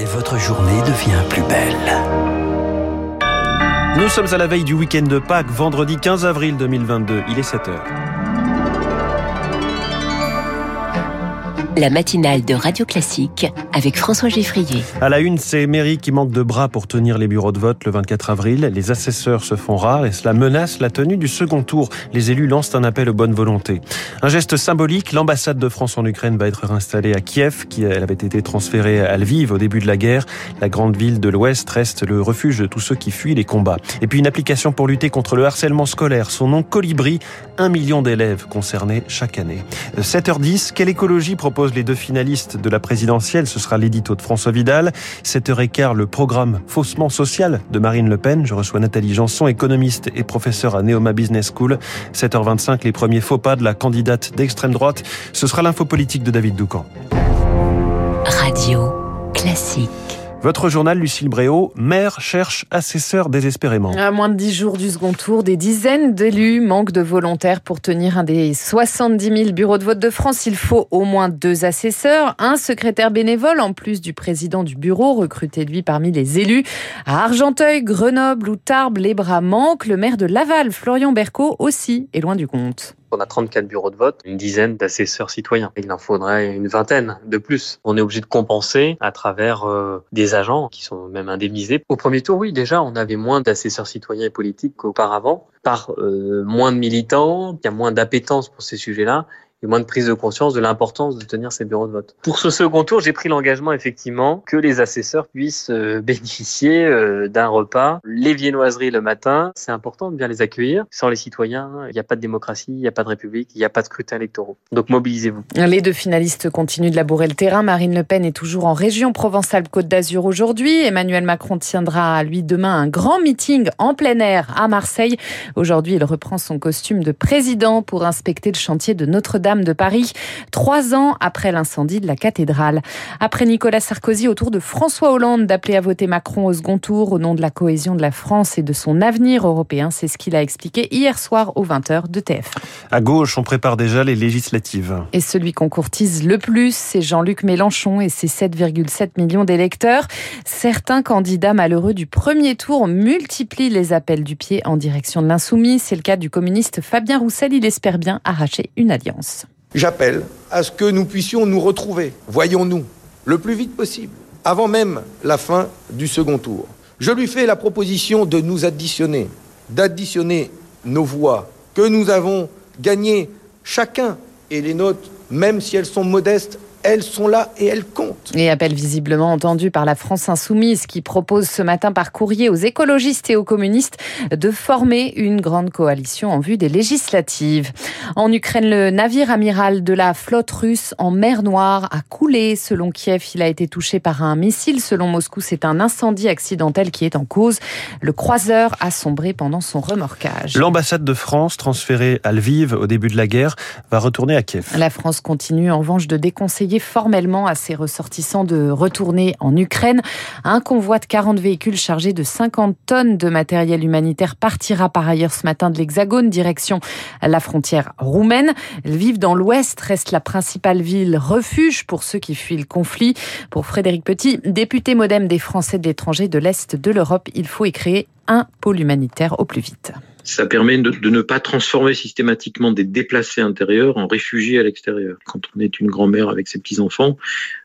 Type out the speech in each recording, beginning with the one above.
et votre journée devient plus belle. Nous sommes à la veille du week-end de Pâques, vendredi 15 avril 2022. Il est 7 heures. La matinale de Radio Classique avec François Geffrier. À la une, c'est mairie qui manque de bras pour tenir les bureaux de vote le 24 avril. Les assesseurs se font rares et cela menace la tenue du second tour. Les élus lancent un appel aux bonnes volontés. Un geste symbolique, l'ambassade de France en Ukraine va être installée à Kiev, qui elle avait été transférée à Lviv au début de la guerre. La grande ville de l'Ouest reste le refuge de tous ceux qui fuient les combats. Et puis une application pour lutter contre le harcèlement scolaire. Son nom Colibri, un million d'élèves concernés chaque année. 7h10, quelle écologie propose les deux finalistes de la présidentielle. Ce sera l'édito de François Vidal. 7h15, le programme Faussement social de Marine Le Pen. Je reçois Nathalie Janson, économiste et professeure à Neoma Business School. 7h25, les premiers faux pas de la candidate d'extrême droite. Ce sera l'info politique de David Doucan. Radio classique. Votre journal, Lucille Bréau, maire cherche assesseur désespérément. À moins de 10 jours du second tour, des dizaines d'élus manquent de volontaires pour tenir un des 70 000 bureaux de vote de France. Il faut au moins deux assesseurs, un secrétaire bénévole en plus du président du bureau, recruté lui parmi les élus. À Argenteuil, Grenoble ou Tarbes, les bras manquent. Le maire de Laval, Florian Berco, aussi est loin du compte. On a 34 bureaux de vote, une dizaine d'assesseurs citoyens. Il en faudrait une vingtaine de plus. On est obligé de compenser à travers euh, des agents qui sont même indemnisés. Au premier tour, oui, déjà, on avait moins d'assesseurs citoyens et politiques qu'auparavant, par euh, moins de militants, il y a moins d'appétence pour ces sujets-là et moins de prise de conscience de l'importance de tenir ces bureaux de vote. Pour ce second tour, j'ai pris l'engagement effectivement que les assesseurs puissent euh, bénéficier euh, d'un repas, les viennoiseries le matin. C'est important de bien les accueillir. Sans les citoyens, il n'y a pas de démocratie, il n'y a pas de république, il n'y a pas de scrutin électoraux. Donc mobilisez-vous. Les deux finalistes continuent de labourer le terrain. Marine Le Pen est toujours en région Provence-Alpes-Côte d'Azur aujourd'hui. Emmanuel Macron tiendra lui demain un grand meeting en plein air à Marseille. Aujourd'hui, il reprend son costume de président pour inspecter le chantier de Notre-Dame de Paris, trois ans après l'incendie de la cathédrale. Après Nicolas Sarkozy, au tour de François Hollande d'appeler à voter Macron au second tour au nom de la cohésion de la France et de son avenir européen. C'est ce qu'il a expliqué hier soir aux 20h de TF. À gauche, on prépare déjà les législatives. Et celui qu'on courtise le plus, c'est Jean-Luc Mélenchon et ses 7,7 millions d'électeurs. Certains candidats malheureux du premier tour multiplient les appels du pied en direction de l'insoumis. C'est le cas du communiste Fabien Roussel. Il espère bien arracher une alliance. J'appelle à ce que nous puissions nous retrouver, voyons-nous, le plus vite possible, avant même la fin du second tour. Je lui fais la proposition de nous additionner, d'additionner nos voix que nous avons gagnées chacun et les nôtres, même si elles sont modestes, elles sont là et elles comptent. Et appel visiblement entendu par la France insoumise qui propose ce matin par courrier aux écologistes et aux communistes de former une grande coalition en vue des législatives. En Ukraine, le navire amiral de la flotte russe en mer Noire a coulé. Selon Kiev, il a été touché par un missile. Selon Moscou, c'est un incendie accidentel qui est en cause. Le croiseur a sombré pendant son remorquage. L'ambassade de France, transférée à Lviv au début de la guerre, va retourner à Kiev. La France continue en revanche de déconseiller formellement à ses ressortissants de retourner en Ukraine. Un convoi de 40 véhicules chargés de 50 tonnes de matériel humanitaire partira par ailleurs ce matin de l'Hexagone, direction la frontière roumaine. Lviv dans l'ouest reste la principale ville refuge pour ceux qui fuient le conflit. Pour Frédéric Petit, député modem des Français de l'étranger de l'Est de l'Europe, il faut y créer un pôle humanitaire au plus vite. Ça permet de, ne pas transformer systématiquement des déplacés intérieurs en réfugiés à l'extérieur. Quand on est une grand-mère avec ses petits-enfants,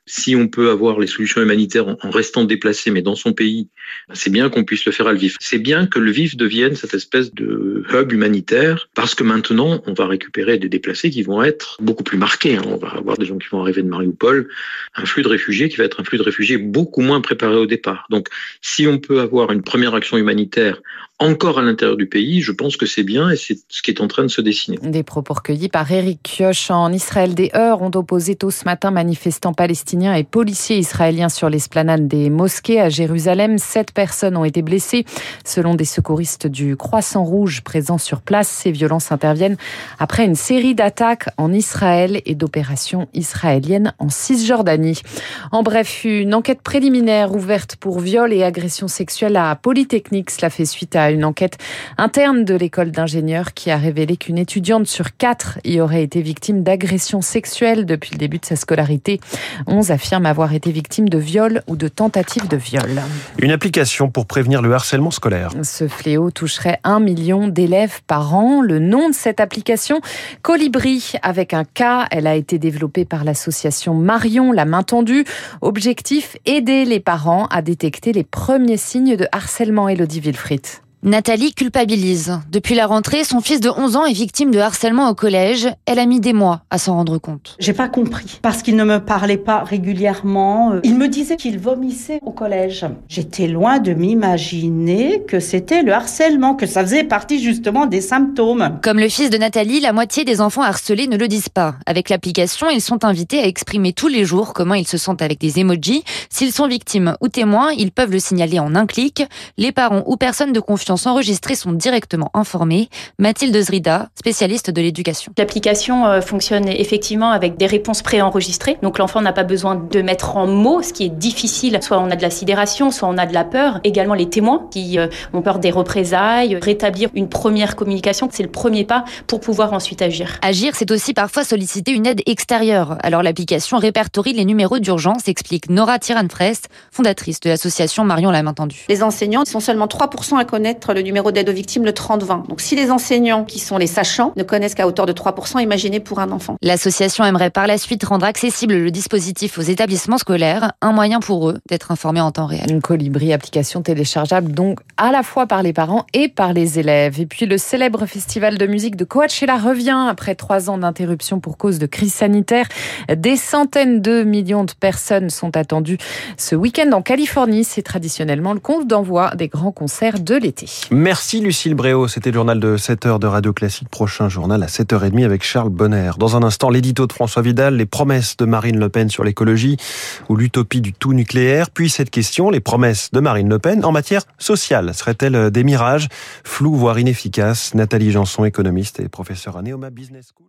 si on peut avoir les solutions humanitaires en, restant déplacé, mais dans son pays, c'est bien qu'on puisse le faire à Lviv. C'est bien que Lviv devienne cette espèce de hub humanitaire, parce que maintenant, on va récupérer des déplacés qui vont être beaucoup plus marqués. Hein. On va avoir des gens qui vont arriver de Mariupol, un flux de réfugiés qui va être un flux de réfugiés beaucoup moins préparé au départ. Donc, si on peut avoir une première action humanitaire encore à l'intérieur du pays, je pense que c'est bien et c'est ce qui est en train de se dessiner. Des propos recueillis par Eric Kioch en Israël. Des heures ont opposé tôt ce matin manifestants palestiniens et policiers israéliens sur l'esplanade des mosquées à Jérusalem. Sept personnes ont été blessées. Selon des secouristes du Croissant Rouge présents sur place, ces violences interviennent après une série d'attaques en Israël et d'opérations israéliennes en Cisjordanie. En bref, une enquête préliminaire ouverte pour viol et agression sexuelle à Polytechnique. Cela fait suite à une enquête interne de l'école d'ingénieurs qui a révélé qu'une étudiante sur quatre y aurait été victime d'agressions sexuelles depuis le début de sa scolarité. 11 11 affirment avoir été victimes de viol ou de tentatives de viol. Une application pour prévenir le harcèlement scolaire. Ce fléau toucherait un million d'élèves par an. Le nom de cette application, Colibri, avec un K, elle a été développée par l'association Marion, la main tendue. Objectif, aider les parents à détecter les premiers signes de harcèlement. Elodie Wilfried. Nathalie culpabilise. Depuis la rentrée, son fils de 11 ans est victime de harcèlement au collège. Elle a mis des mois à s'en rendre compte. J'ai pas compris parce qu'il ne me parlait pas régulièrement. Il me disait qu'il vomissait au collège. J'étais loin de m'imaginer que c'était le harcèlement, que ça faisait partie justement des symptômes. Comme le fils de Nathalie, la moitié des enfants harcelés ne le disent pas. Avec l'application, ils sont invités à exprimer tous les jours comment ils se sentent avec des emojis. S'ils sont victimes ou témoins, ils peuvent le signaler en un clic. Les parents ou personnes de confiance enregistrés sont directement informés. Mathilde Zrida, spécialiste de l'éducation. L'application euh, fonctionne effectivement avec des réponses préenregistrées. Donc l'enfant n'a pas besoin de mettre en mots, ce qui est difficile. Soit on a de la sidération, soit on a de la peur. Également les témoins qui euh, ont peur des représailles. Rétablir une première communication, c'est le premier pas pour pouvoir ensuite agir. Agir, c'est aussi parfois solliciter une aide extérieure. Alors l'application répertorie les numéros d'urgence, explique Nora Tiranfrest, fondatrice de l'association Marion la main tendue. Les enseignants sont seulement 3% à connaître le numéro d'aide aux victimes, le 30-20. Donc si les enseignants, qui sont les sachants, ne connaissent qu'à hauteur de 3%, imaginez pour un enfant. L'association aimerait par la suite rendre accessible le dispositif aux établissements scolaires, un moyen pour eux d'être informés en temps réel. Une colibri, application téléchargeable donc à la fois par les parents et par les élèves. Et puis le célèbre festival de musique de Coachella revient après trois ans d'interruption pour cause de crise sanitaire. Des centaines de millions de personnes sont attendues ce week-end en Californie. C'est traditionnellement le compte d'envoi des grands concerts de l'été. Merci Lucille Bréau. C'était le journal de 7h de Radio Classique. Prochain journal à 7h30 avec Charles Bonner. Dans un instant, l'édito de François Vidal, les promesses de Marine Le Pen sur l'écologie ou l'utopie du tout nucléaire. Puis cette question, les promesses de Marine Le Pen en matière sociale. Seraient-elles des mirages? Flous, voire inefficaces? Nathalie Janson, économiste et professeure à Neoma Business School.